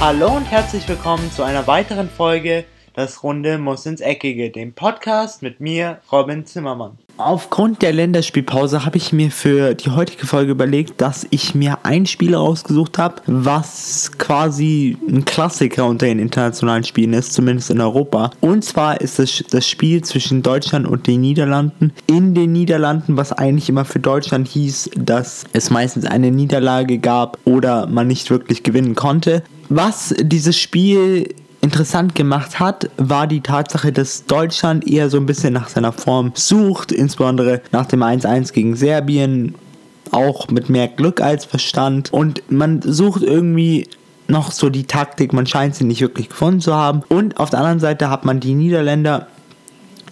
Hallo und herzlich willkommen zu einer weiteren Folge Das Runde muss ins Eckige, dem Podcast mit mir, Robin Zimmermann. Aufgrund der Länderspielpause habe ich mir für die heutige Folge überlegt, dass ich mir ein Spiel rausgesucht habe, was quasi ein Klassiker unter den internationalen Spielen ist, zumindest in Europa. Und zwar ist es das Spiel zwischen Deutschland und den Niederlanden. In den Niederlanden, was eigentlich immer für Deutschland hieß, dass es meistens eine Niederlage gab oder man nicht wirklich gewinnen konnte. Was dieses Spiel interessant gemacht hat, war die Tatsache, dass Deutschland eher so ein bisschen nach seiner Form sucht, insbesondere nach dem 1-1 gegen Serbien, auch mit mehr Glück als Verstand. Und man sucht irgendwie noch so die Taktik, man scheint sie nicht wirklich gefunden zu haben. Und auf der anderen Seite hat man die Niederländer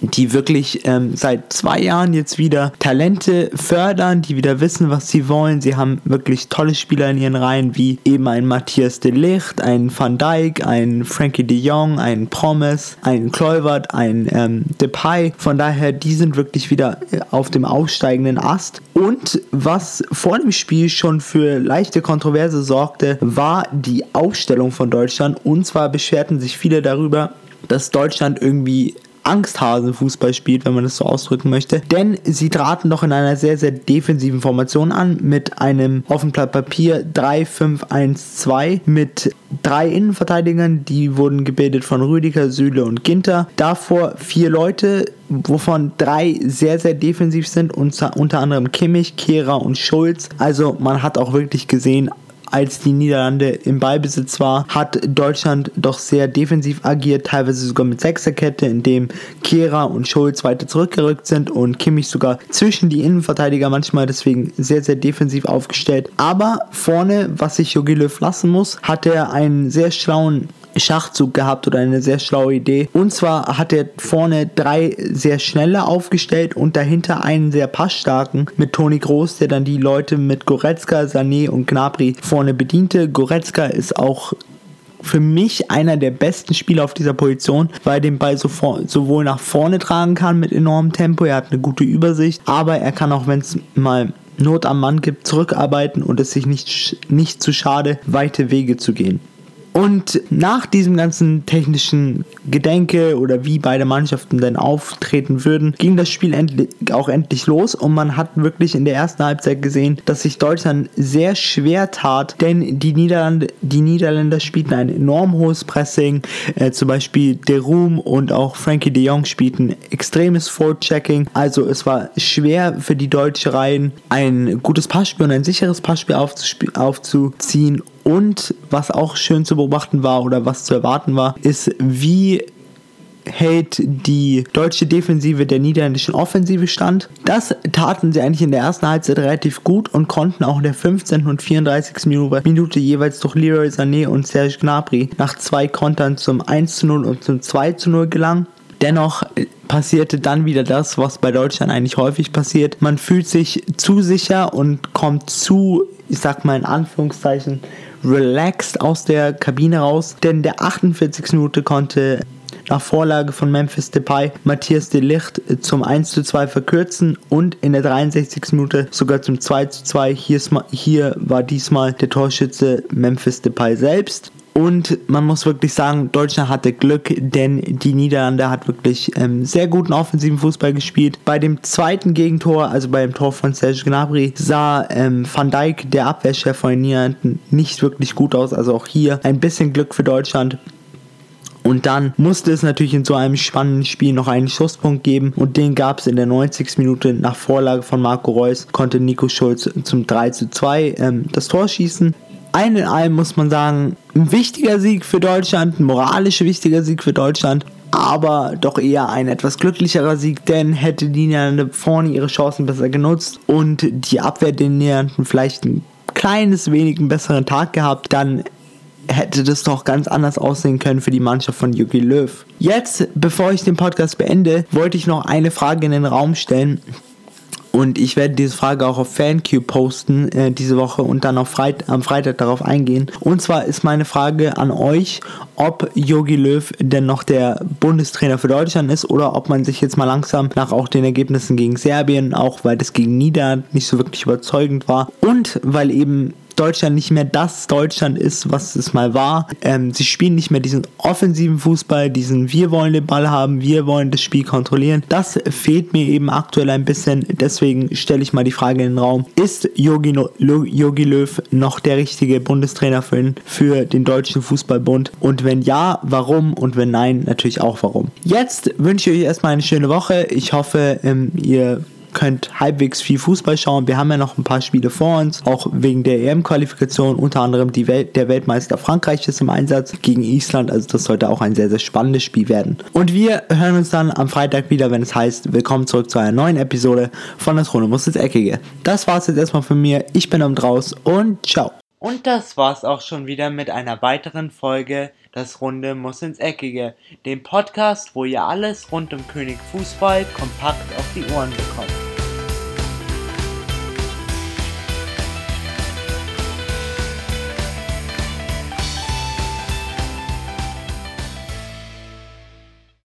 die wirklich ähm, seit zwei Jahren jetzt wieder Talente fördern, die wieder wissen, was sie wollen. Sie haben wirklich tolle Spieler in ihren Reihen, wie eben ein Matthias de Ligt, ein Van Dijk, ein Frankie de Jong, ein Promise, ein Kluivert, ein ähm, Depay. Von daher, die sind wirklich wieder äh, auf dem aufsteigenden Ast. Und was vor dem Spiel schon für leichte Kontroverse sorgte, war die Aufstellung von Deutschland. Und zwar beschwerten sich viele darüber, dass Deutschland irgendwie Angsthasen-Fußball spielt, wenn man das so ausdrücken möchte. Denn sie traten doch in einer sehr, sehr defensiven Formation an mit einem dem Blatt Papier 3-5-1-2 mit drei Innenverteidigern, die wurden gebildet von Rüdiger, Süle und Ginter. Davor vier Leute, wovon drei sehr, sehr defensiv sind, unter anderem Kimmich, Kehrer und Schulz. Also man hat auch wirklich gesehen, als die Niederlande im Ballbesitz war, hat Deutschland doch sehr defensiv agiert, teilweise sogar mit Sechserkette, indem Kehrer und Schulz weiter zurückgerückt sind und Kimmich sogar zwischen die Innenverteidiger manchmal deswegen sehr, sehr defensiv aufgestellt. Aber vorne, was sich Jogi Löw lassen muss, hat er einen sehr schlauen Schachzug gehabt oder eine sehr schlaue Idee. Und zwar hat er vorne drei sehr schnelle aufgestellt und dahinter einen sehr passstarken mit Toni Groß, der dann die Leute mit Goretzka, Sané und Gnabry vorne bediente. Goretzka ist auch für mich einer der besten Spieler auf dieser Position, weil er den Ball sowohl nach vorne tragen kann mit enormem Tempo, er hat eine gute Übersicht, aber er kann auch, wenn es mal Not am Mann gibt, zurückarbeiten und es sich nicht, nicht zu schade, weite Wege zu gehen. Und nach diesem ganzen technischen Gedenke oder wie beide Mannschaften denn auftreten würden, ging das Spiel endlich, auch endlich los und man hat wirklich in der ersten Halbzeit gesehen, dass sich Deutschland sehr schwer tat, denn die Niederlande, die Niederländer spielten ein enorm hohes Pressing, äh, zum Beispiel De Room und auch Frankie de Jong spielten extremes Forward-Checking, also es war schwer für die deutsche Reihen ein gutes Passspiel und ein sicheres Passspiel aufzuziehen. Und was auch schön zu beobachten war oder was zu erwarten war, ist, wie hält die deutsche Defensive der niederländischen Offensive stand. Das taten sie eigentlich in der ersten Halbzeit relativ gut und konnten auch in der 15. und 34. Minute jeweils durch Leroy Sané und Serge Gnabry nach zwei Kontern zum 1 zu 0 und zum 2 zu 0 gelangen. Dennoch passierte dann wieder das, was bei Deutschland eigentlich häufig passiert. Man fühlt sich zu sicher und kommt zu, ich sag mal in Anführungszeichen, relaxed aus der Kabine raus, denn der 48. Minute konnte nach Vorlage von Memphis Depay Matthias de Licht zum 1 zu 2 verkürzen und in der 63. Minute sogar zum 2 zu 2. Hier, hier war diesmal der Torschütze Memphis Depay selbst. Und man muss wirklich sagen, Deutschland hatte Glück, denn die Niederlande hat wirklich ähm, sehr guten offensiven Fußball gespielt. Bei dem zweiten Gegentor, also beim Tor von Serge Gnabry, sah ähm, Van Dijk, der Abwehrchef von den Niederlanden, nicht wirklich gut aus. Also auch hier ein bisschen Glück für Deutschland. Und dann musste es natürlich in so einem spannenden Spiel noch einen Schusspunkt geben und den gab es in der 90. Minute nach Vorlage von Marco Reus, konnte Nico Schulz zum 3 zu 2 ähm, das Tor schießen allen in allem muss man sagen, ein wichtiger Sieg für Deutschland, ein moralisch wichtiger Sieg für Deutschland, aber doch eher ein etwas glücklicherer Sieg, denn hätte die Niederlande vorne ihre Chancen besser genutzt und die Abwehr den Niederlanden vielleicht ein kleines wenig einen besseren Tag gehabt, dann hätte das doch ganz anders aussehen können für die Mannschaft von Yuki Löw. Jetzt, bevor ich den Podcast beende, wollte ich noch eine Frage in den Raum stellen, und ich werde diese Frage auch auf FanQ posten äh, diese Woche und dann Freit am Freitag darauf eingehen. Und zwar ist meine Frage an euch, ob Yogi Löw denn noch der Bundestrainer für Deutschland ist oder ob man sich jetzt mal langsam nach auch den Ergebnissen gegen Serbien, auch weil das gegen Niederland nicht so wirklich überzeugend war und weil eben Deutschland nicht mehr das Deutschland ist, was es mal war. Ähm, sie spielen nicht mehr diesen offensiven Fußball, diesen wir wollen den Ball haben, wir wollen das Spiel kontrollieren. Das fehlt mir eben aktuell ein bisschen. Deswegen stelle ich mal die Frage in den Raum. Ist Jogi, no Jogi Löw noch der richtige Bundestrainer für den, für den Deutschen Fußballbund? Und wenn ja, warum? Und wenn nein, natürlich auch warum. Jetzt wünsche ich euch erstmal eine schöne Woche. Ich hoffe, ähm, ihr könnt halbwegs viel Fußball schauen. Wir haben ja noch ein paar Spiele vor uns, auch wegen der EM-Qualifikation. Unter anderem die Welt, der Weltmeister Frankreich ist im Einsatz gegen Island. Also das sollte auch ein sehr, sehr spannendes Spiel werden. Und wir hören uns dann am Freitag wieder, wenn es heißt, willkommen zurück zu einer neuen Episode von Das Runde muss ins Eckige. Das war es jetzt erstmal von mir. Ich bin am Draus und ciao. Und das war's auch schon wieder mit einer weiteren Folge Das Runde muss ins Eckige, dem Podcast, wo ihr alles rund um König Fußball kompakt auf die Ohren bekommt.